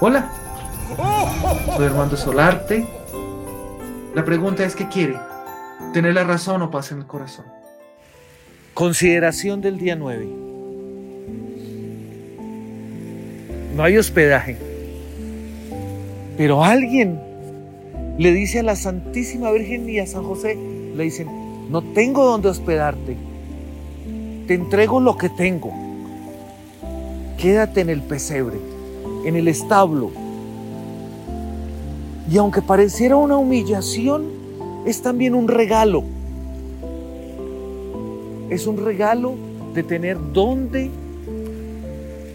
Hola, soy Armando Solarte. La pregunta es, ¿qué quiere? ¿Tener la razón o paz en el corazón? Consideración del día 9. No hay hospedaje. Pero alguien le dice a la Santísima Virgen y a San José, le dicen, no tengo donde hospedarte. Te entrego lo que tengo. Quédate en el pesebre, en el establo. Y aunque pareciera una humillación, es también un regalo. Es un regalo de tener donde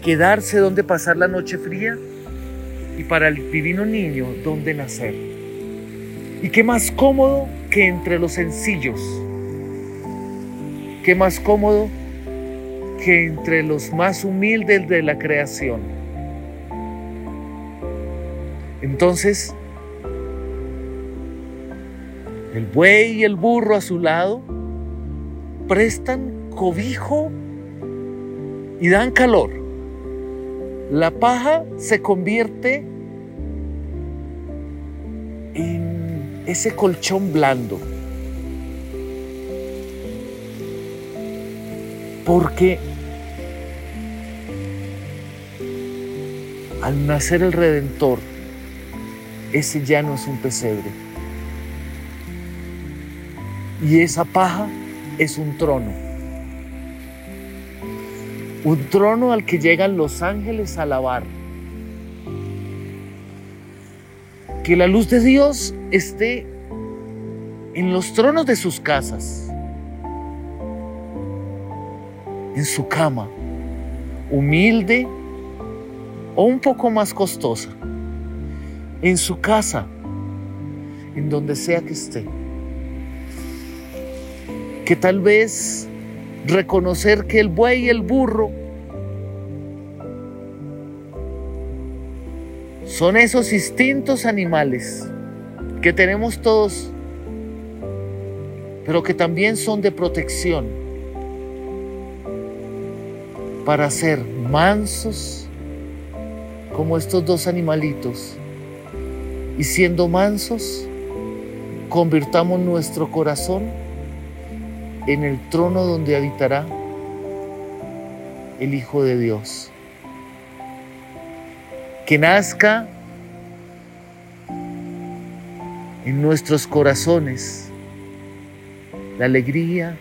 quedarse, donde pasar la noche fría y para el divino niño donde nacer. Y qué más cómodo que entre los sencillos. Qué más cómodo que entre los más humildes de la creación. Entonces, el buey y el burro a su lado prestan cobijo y dan calor. La paja se convierte en ese colchón blando. Porque al nacer el Redentor, ese ya no es un pesebre. Y esa paja es un trono. Un trono al que llegan los ángeles a alabar. Que la luz de Dios esté en los tronos de sus casas, en su cama, humilde o un poco más costosa, en su casa, en donde sea que esté que tal vez reconocer que el buey y el burro son esos instintos animales que tenemos todos, pero que también son de protección para ser mansos como estos dos animalitos. Y siendo mansos, convirtamos nuestro corazón en el trono donde habitará el Hijo de Dios. Que nazca en nuestros corazones la alegría,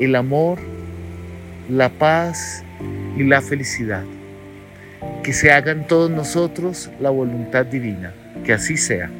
el amor, la paz y la felicidad. Que se haga en todos nosotros la voluntad divina. Que así sea.